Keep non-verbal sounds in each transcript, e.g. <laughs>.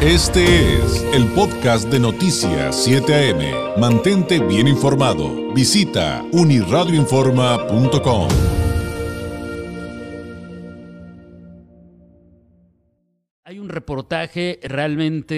Este es el podcast de Noticias 7 AM. Mantente bien informado. Visita uniradioinforma.com. Hay un reportaje realmente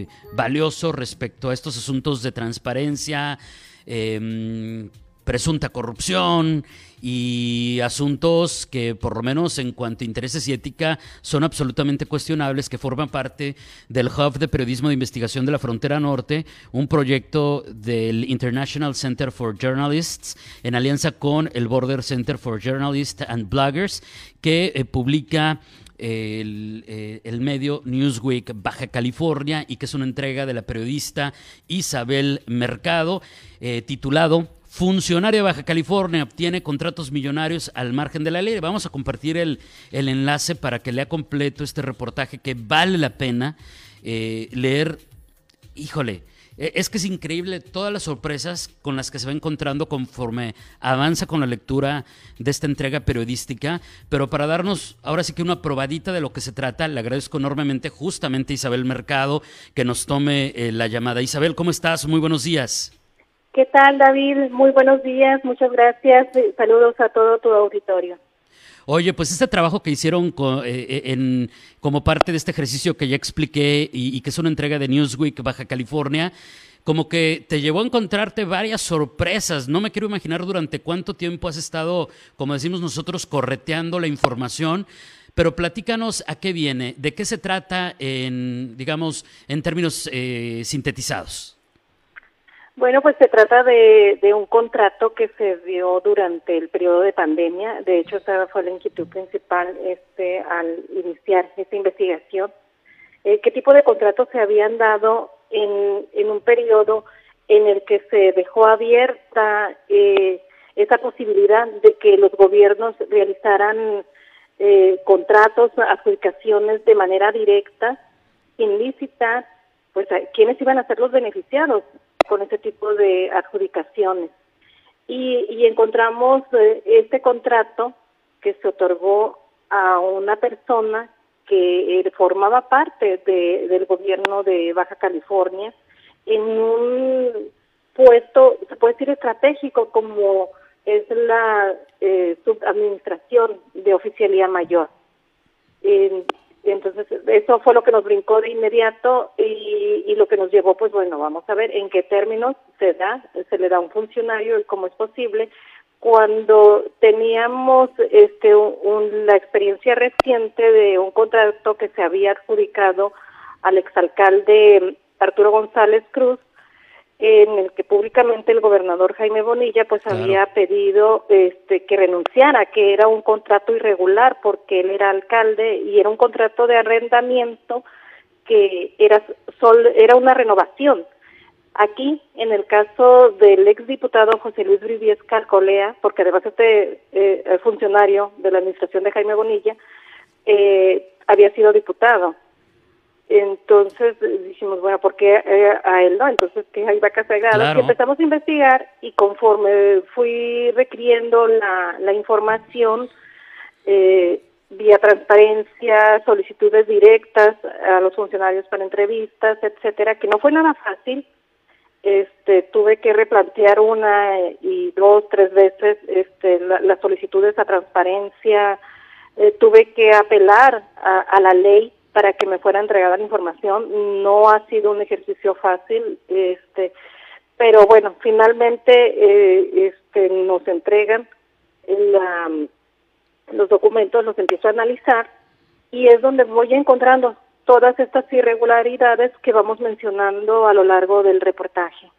eh, valioso respecto a estos asuntos de transparencia, em, presunta corrupción y asuntos que por lo menos en cuanto a intereses y ética son absolutamente cuestionables, que forman parte del Hub de Periodismo de Investigación de la Frontera Norte, un proyecto del International Center for Journalists en alianza con el Border Center for Journalists and Bloggers, que eh, publica el, eh, el, medio Newsweek Baja California y que es una entrega de la periodista Isabel Mercado, eh, titulado funcionario de Baja California obtiene contratos millonarios al margen de la ley. Vamos a compartir el, el enlace para que lea completo este reportaje que vale la pena eh, leer. Híjole, e, es que es increíble todas las sorpresas con las que se va encontrando conforme avanza con la lectura de esta entrega periodística. Pero para darnos ahora sí que una probadita de lo que se trata, le agradezco enormemente justamente a Isabel Mercado que nos tome eh, la llamada. Isabel, ¿cómo estás? Muy buenos días. ¿Qué tal, David? Muy buenos días, muchas gracias. Saludos a todo tu auditorio. Oye, pues este trabajo que hicieron eh, eh, en, como parte de este ejercicio que ya expliqué y, que es una entrega de Newsweek Baja California, como que te llevó a encontrarte varias sorpresas. No me quiero imaginar durante cuánto tiempo has estado, como decimos nosotros, correteando la información. Pero platícanos a qué viene, de qué se trata en, digamos, en términos eh, sintetizados. Bueno, pues se trata de, un contrato que se dio durante el periodo de pandemia. De hecho, esa fue la inquietud principal este, al iniciar esta investigación. Eh, ¿Qué tipo de contratos se habían dado en, en un periodo en el que se dejó abierta eh, esa posibilidad de que los gobiernos realizaran eh, contratos, adjudicaciones de manera directa, ilícita, pues quiénes iban a ser los beneficiados con ese tipo de adjudicaciones. Y, encontramos eh, este contrato que se otorgó a una persona que eh, formaba parte del gobierno de Baja California en un puesto, se puede decir estratégico, como es la eh, subadministración de oficialía mayor. Entonces, eso fue lo que nos brincó de inmediato y, y, lo que nos llevó, pues bueno, vamos a ver en qué términos se da, se le da un funcionario y cómo es posible. Cuando teníamos este un, la experiencia reciente de un contrato que se había adjudicado al exalcalde Arturo González Cruz, en el que públicamente el gobernador Jaime Bonilla pues había pedido este que renunciara, que era un contrato irregular porque él era alcalde y era un contrato de arrendamiento que era sol, era una renovación. Aquí, en el caso del exdiputado José Luis Brivies Calcolea, porque además este eh, funcionario de la administración de Jaime Bonilla, eh, había sido diputado. Entonces dijimos, bueno, ¿por qué eh, a él no? Entonces, que hay vacas sagradas. Y empezamos a investigar y conforme fui requiriendo la, la información eh, vía transparencia, solicitudes directas a los funcionarios para entrevistas, etcétera, que no fue nada fácil. Este, tuve que replantear una y dos, tres veces este, las solicitudes a transparencia, eh, tuve que apelar a, a la ley para que me fuera entregada la información. No ha sido un ejercicio fácil, este, pero bueno, finalmente eh, este, nos entregan los documentos, los empiezo a analizar y es donde voy encontrando todas estas irregularidades que vamos mencionando a lo largo del reportaje.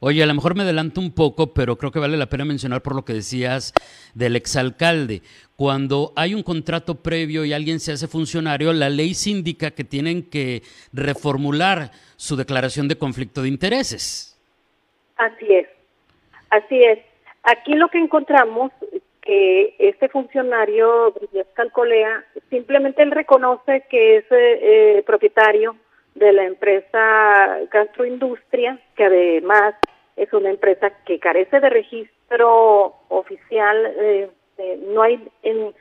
Oye, a lo mejor me adelanto un poco, pero creo que vale la pena mencionar por lo que decías del exalcalde. Cuando hay un contrato previo y alguien se hace funcionario, la ley sí indica que tienen que reformular su declaración de conflicto de intereses. Así es, así es. Aquí lo que encontramos que este funcionario, Calcolea, simplemente él reconoce que es eh, propietario de la empresa Gastroindustria, que además es una empresa que carece de registro oficial, eh, no hay en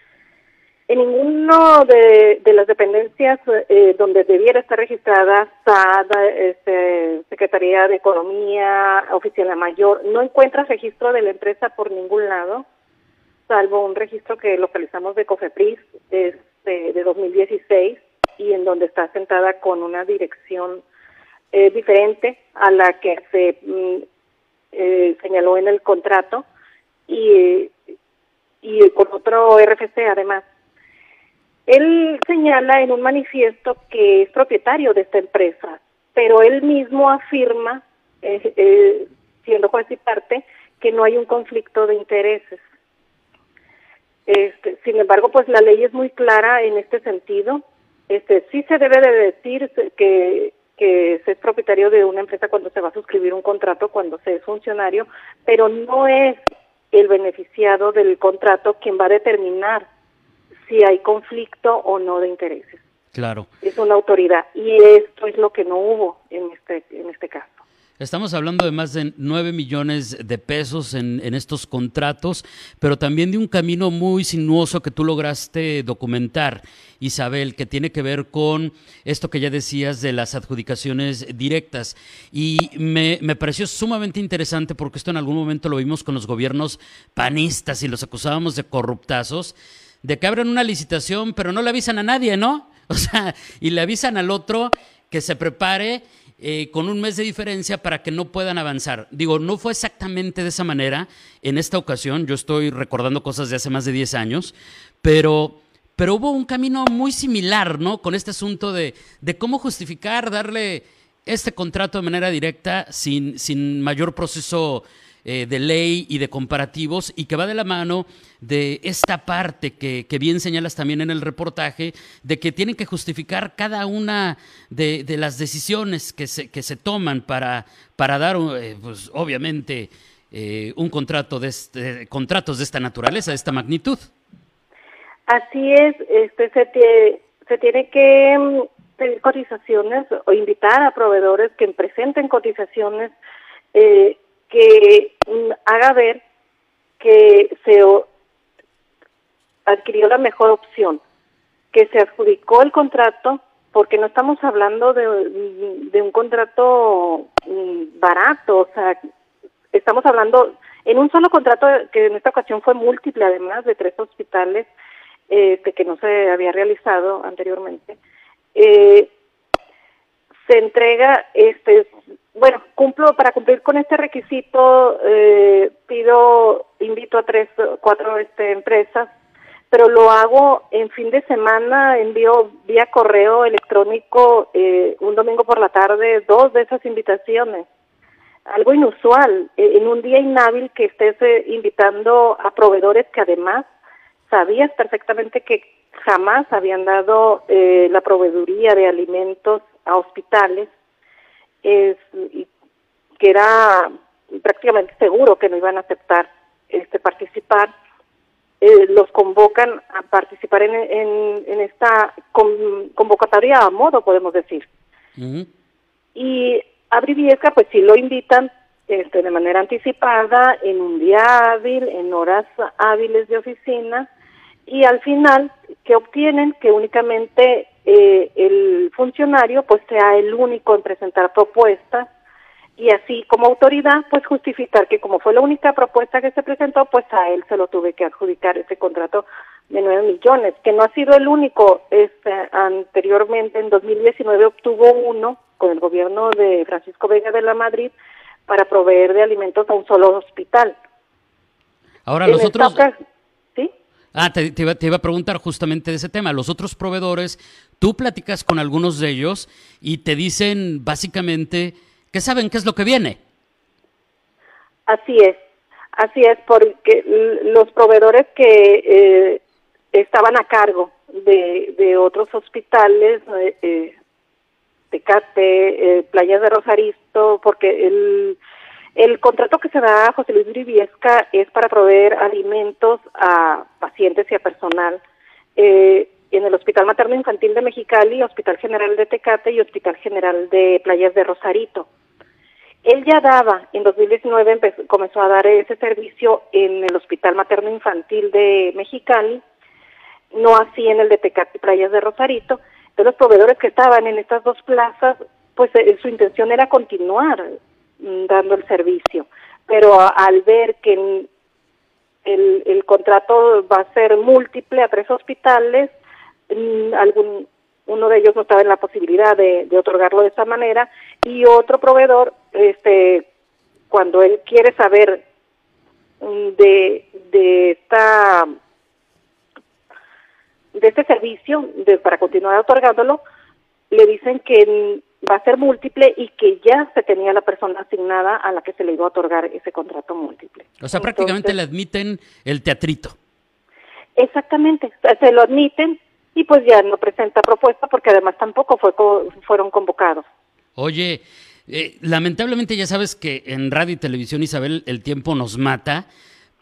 En ninguno de, las dependencias eh, donde debiera estar registrada SAD, este, Secretaría de Economía, Oficina Mayor, no encuentras registro de la empresa por ningún lado, salvo un registro que localizamos de COFEPRIS este, de 2016 y en donde está sentada con una dirección eh, diferente a la que se mm, eh, señaló en el contrato y, y con otro RFC además. Él señala en un manifiesto que es propietario de esta empresa, pero él mismo afirma, eh, eh, siendo juez y parte, que no hay un conflicto de intereses. Este, sin embargo, pues la ley es muy clara en este sentido. Este, sí se debe de decir que, que se es propietario de una empresa cuando se va a suscribir un contrato, cuando se es funcionario, pero no es el beneficiado del contrato quien va a determinar si hay conflicto o no de intereses. Claro. Es una autoridad y esto es lo que no hubo en este en este caso. Estamos hablando de más de 9 millones de pesos en, en, estos contratos, pero también de un camino muy sinuoso que tú lograste documentar, Isabel, que tiene que ver con esto que ya decías de las adjudicaciones directas. Y me, me pareció sumamente interesante porque esto en algún momento lo vimos con los gobiernos panistas y los acusábamos de corruptazos de que abren una licitación, pero no le avisan a nadie, ¿no? <laughs> O sea, y le avisan al otro que se prepare eh, con un mes de diferencia para que no puedan avanzar. Digo, no fue exactamente de esa manera en esta ocasión, yo estoy recordando cosas de hace más de 10 años, pero, pero hubo un camino muy similar, ¿no? Con este asunto de, de cómo justificar darle este contrato de manera directa sin, sin mayor proceso eh, de ley y de comparativos y que va de la mano de esta parte que, bien señalas también en el reportaje, de que tienen que justificar cada una de, las decisiones que se, que se toman para, para dar, eh, pues obviamente, eh, un contrato de este, contratos de esta naturaleza, de esta magnitud. Así es, este se, se tiene que mm, pedir cotizaciones o invitar a proveedores que presenten cotizaciones eh, que mm, haga ver que se adquirió la mejor opción, que se adjudicó el contrato, porque no estamos hablando de, de un contrato mm, barato, o sea, estamos hablando en un solo contrato que en esta ocasión fue múltiple, además de tres hospitales este, que no se había realizado anteriormente. Eh, se entrega este bueno, cumplo para cumplir con este requisito, eh, pido, invito a tres, cuatro este, empresas, pero lo hago en fin de semana, envío vía correo electrónico eh, un domingo por la tarde dos de esas invitaciones. Algo inusual, eh, en un día inhábil que estés invitando a proveedores que además sabías perfectamente que jamás habían dado la proveeduría de alimentos a hospitales es, que era prácticamente seguro que no iban a aceptar este participar, eh, los convocan a participar en, en, esta convocatoria a modo, podemos decir. Y a Briviesca, pues sí lo invitan este, de manera anticipada, en un día hábil, en horas hábiles de oficina, y al final, que obtienen? Que únicamente eh, el funcionario pues sea el único en presentar propuestas y así como autoridad pues justificar que como fue la única propuesta que se presentó pues a él se lo tuve que adjudicar ese contrato de 9 millones que no ha sido el único. Este anteriormente en 2019 obtuvo uno con el gobierno de Francisco Vega de la Madrid para proveer de alimentos a un solo hospital. Ahora los otros Ah, te, iba, a preguntar justamente de ese tema. Los otros proveedores, tú platicas con algunos de ellos y te dicen básicamente que saben qué es lo que viene. Así es, así es, porque los proveedores que eh, estaban a cargo de, otros hospitales, eh, eh Tecate, eh, Playas de Rosaristo, porque el el contrato que se da a José Luis Briviesca es para proveer alimentos a pacientes y a personal eh, en el Hospital Materno Infantil de Mexicali, Hospital General de Tecate y Hospital General de Playas de Rosarito. Él ya daba, en 2019 comenzó a dar ese servicio en el Hospital Materno Infantil de Mexicali, no así en el de Tecate y Playas de Rosarito. Entonces los proveedores que estaban en estas dos plazas, pues eh, su intención era continuar mm, dando el servicio, pero al ver que el, contrato va a ser múltiple a tres hospitales, algún uno de ellos no estaba en la posibilidad de, de otorgarlo de esa manera y otro proveedor, este, cuando él quiere saber mm, de, de esta de este servicio de, para continuar otorgándolo, le dicen que va a ser múltiple y que ya se tenía la persona asignada a la que se le iba a otorgar ese contrato múltiple. O sea, prácticamente le admiten el teatrito. Exactamente, se lo admiten y pues ya no presenta propuesta porque además tampoco fue fueron convocados. Oye, eh, lamentablemente ya sabes que en radio y televisión, Isabel, el tiempo nos mata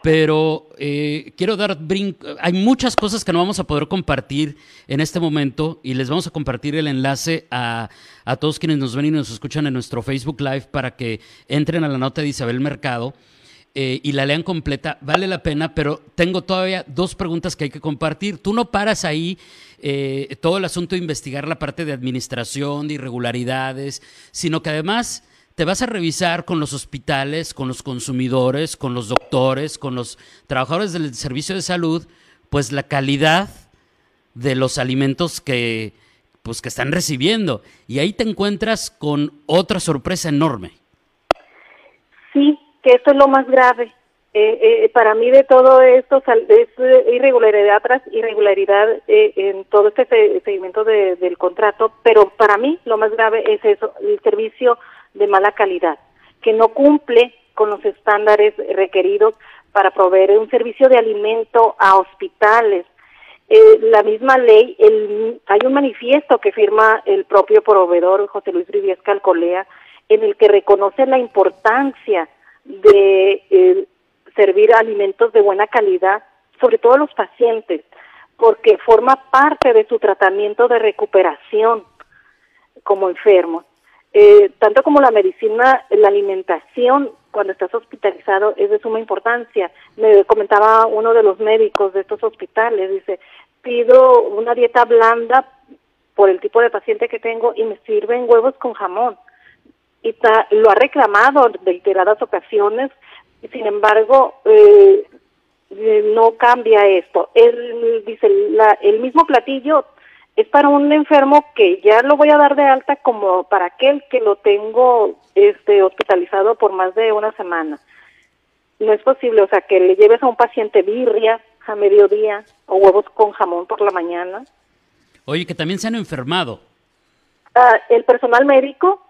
pero eh, quiero dar brinco. Hay muchas cosas que no vamos a poder compartir en este momento y les vamos a compartir el enlace a, a, todos quienes nos ven y nos escuchan en nuestro Facebook Live para que entren a la nota de Isabel Mercado eh, y la lean completa. Vale la pena, pero tengo todavía dos preguntas que hay que compartir. Tú no paras ahí eh, todo el asunto de investigar la parte de administración, de irregularidades, sino que además te vas a revisar con los hospitales, con los consumidores, con los doctores, con los trabajadores del servicio de salud, pues la calidad de los alimentos que, pues, que están recibiendo. Y ahí te encuentras con otra sorpresa enorme. Sí, que esto es lo más grave. Eh, eh, para mí de todo esto es irregularidad tras irregularidad eh, en todo este seguimiento del contrato, pero para mí lo más grave es eso, el servicio de mala calidad, que no cumple con los estándares requeridos para proveer un servicio de alimento a hospitales. Eh, la misma ley, el, hay un manifiesto que firma el propio proveedor José Luis Riviesca Alcolea, en el que reconoce la importancia de eh, servir alimentos de buena calidad, sobre todo a los pacientes, porque forma parte de su tratamiento de recuperación como enfermos. Eh, tanto como la medicina, la alimentación cuando estás hospitalizado es de suma importancia. Me comentaba uno de los médicos de estos hospitales, dice, pido una dieta blanda por el tipo de paciente que tengo y me sirven huevos con jamón. Y lo ha reclamado en reiteradas ocasiones, sin embargo, eh, no cambia esto. Él dice, la, el mismo platillo es para un enfermo que ya lo voy a dar de alta como para aquel que lo tengo este hospitalizado por más de una semana. No es posible, o sea, que le lleves a un paciente birria a mediodía o huevos con jamón por la mañana. Oye, que también se han enfermado. Ah, el personal médico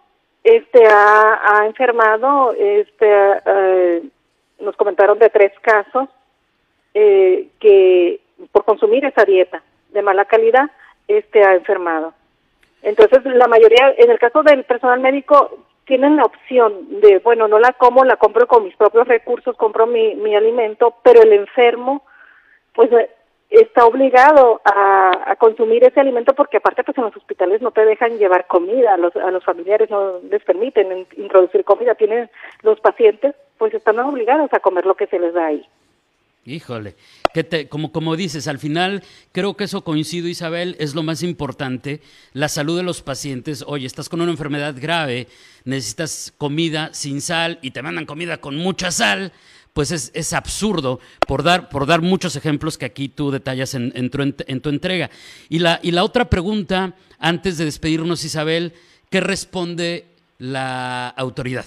este ha, enfermado, este eh, nos comentaron de tres casos eh, que por consumir esa dieta de mala calidad este ha enfermado. Entonces, la mayoría, en el caso del personal médico, tienen la opción de, bueno, no la como, la compro con mis propios recursos, compro mi, mi alimento, pero el enfermo, pues está obligado a, consumir ese alimento porque aparte pues en los hospitales no te dejan llevar comida, a los, a los familiares no les permiten introducir comida, tienen los pacientes pues están obligados a comer lo que se les da ahí. Híjole, que te, como, como dices, al final creo que eso coincido, Isabel, es lo más importante, la salud de los pacientes. Oye, estás con una enfermedad grave, necesitas comida sin sal y te mandan comida con mucha sal, pues es, absurdo, por dar, por dar muchos ejemplos que aquí tú detallas en, tu, en tu, entrega. Y la, y la otra pregunta, antes de despedirnos, Isabel, ¿qué responde la autoridad?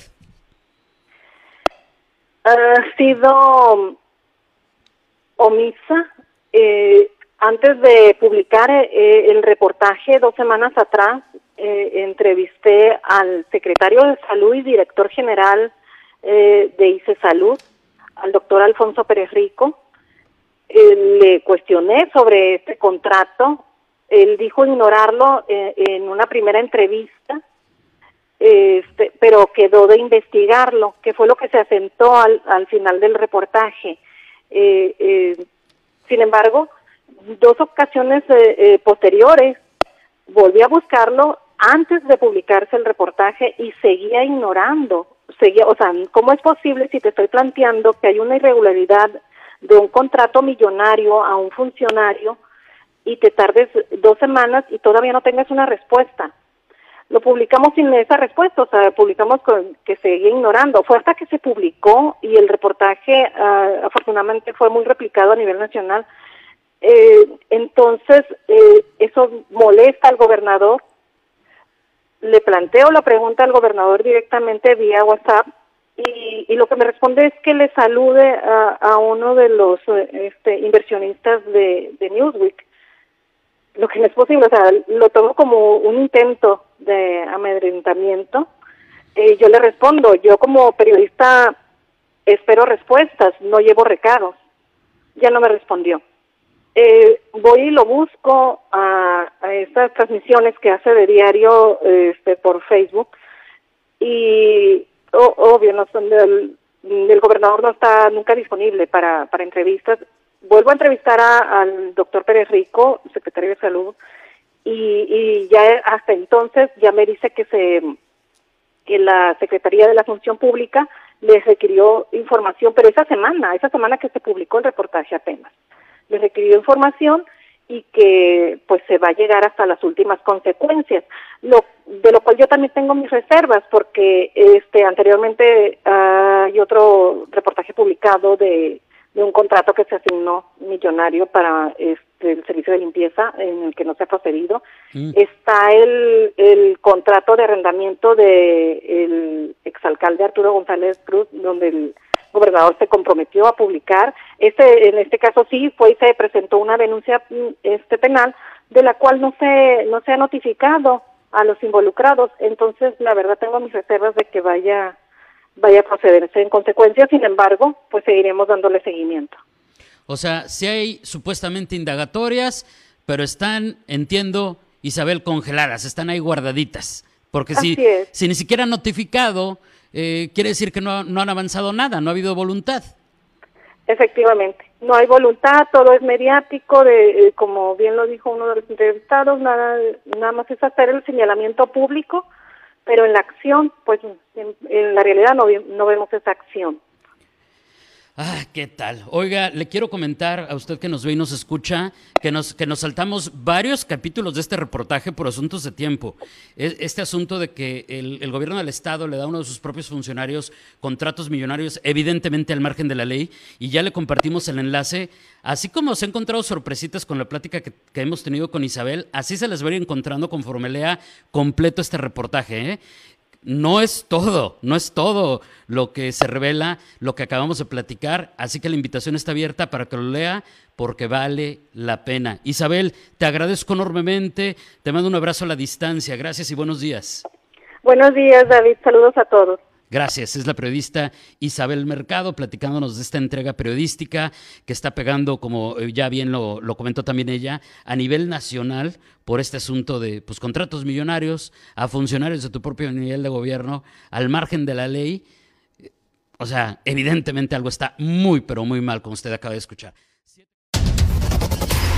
Ha sido omisa. Eh, antes de publicar eh, el reportaje dos semanas atrás, eh, entrevisté al secretario de Salud y director general de ICE Salud, al doctor Alfonso Pérez Rico. le cuestioné sobre este contrato. Él dijo ignorarlo en una primera entrevista, este, pero quedó de investigarlo, que fue lo que se asentó al, al final del reportaje. Eh, eh, sin embargo, dos ocasiones eh, posteriores volví a buscarlo antes de publicarse el reportaje y seguía ignorando. Seguía, o sea, ¿cómo es posible si te estoy planteando que hay una irregularidad de un contrato millonario a un funcionario y te tardes dos semanas y todavía no tengas una respuesta. Lo publicamos sin esa respuesta, o sea, publicamos con, que seguía ignorando. Fue hasta que se publicó y el reportaje ah, afortunadamente fue muy replicado a nivel nacional. Eh, entonces, eh, eso molesta al gobernador. Le planteo la pregunta al gobernador directamente vía WhatsApp y, lo que me responde es que le salude a, uno de los eh, este, inversionistas de, Newsweek. Lo que no es posible, o sea, lo tomo como un intento de amedrentamiento. Eh, yo le respondo, yo como periodista espero respuestas, no llevo recados. Ya no me respondió. Eh, voy y lo busco a, a, estas transmisiones que hace de diario este, por Facebook y obvio, no son del, el gobernador no está nunca disponible para, para entrevistas. Vuelvo a entrevistar al doctor Pérez Rico, secretario de Salud, y, y ya hasta entonces ya me dice que se que la Secretaría de la Función Pública les requirió información, pero esa semana, esa semana que se publicó el reportaje apenas, les requirió información y que pues se va a llegar hasta las últimas consecuencias lo de lo cual yo también tengo mis reservas porque este anteriormente hay otro reportaje publicado de, de un contrato que se asignó millonario para este el servicio de limpieza en el que no se ha procedido mm. está el, el contrato de arrendamiento de el exalcalde Arturo González Cruz donde el gobernador se comprometió a publicar. Este, en este caso sí fue y se presentó una denuncia mm, este penal de la cual no se no se ha notificado a los involucrados. Entonces, la verdad tengo mis reservas de que vaya vaya a procederse en consecuencia. Sin embargo, pues seguiremos dándole seguimiento. O sea, si hay supuestamente indagatorias, pero están, entiendo, Isabel, congeladas, están ahí guardaditas. Porque si, si ni siquiera han notificado, eh, quiere decir que no, no han avanzado nada, no ha habido voluntad. Efectivamente, no hay voluntad, todo es mediático, de, eh, como bien lo dijo uno de los entrevistados, nada, nada más es hacer el señalamiento público, pero en la acción, pues en, la realidad no, no vemos esa acción. Ah, ¿qué tal? Oiga, le quiero comentar a usted que nos ve y nos escucha que nos, que nos saltamos varios capítulos de este reportaje por asuntos de tiempo. E, este asunto de que el, gobierno del Estado le da a uno de sus propios funcionarios contratos millonarios, evidentemente al margen de la ley, y ya le compartimos el enlace. Así como se ha encontrado sorpresitas con la plática que, que hemos tenido con Isabel, así se les va a ir encontrando conforme lea completo este reportaje. ¿eh? No es todo, no es todo lo que se revela, lo que acabamos de platicar, así que la invitación está abierta para que lo lea porque vale la pena. Isabel, te agradezco enormemente, te mando un abrazo a la distancia, gracias y buenos días. Buenos días, David, saludos a todos. Gracias. Es la periodista Isabel Mercado platicándonos de esta entrega periodística que está pegando, como eh, ya bien lo, comentó también ella, a nivel nacional por este asunto de pues, contratos millonarios a funcionarios de tu propio nivel de gobierno al margen de la ley. O sea, evidentemente algo está muy, pero muy mal, como usted acaba de escuchar.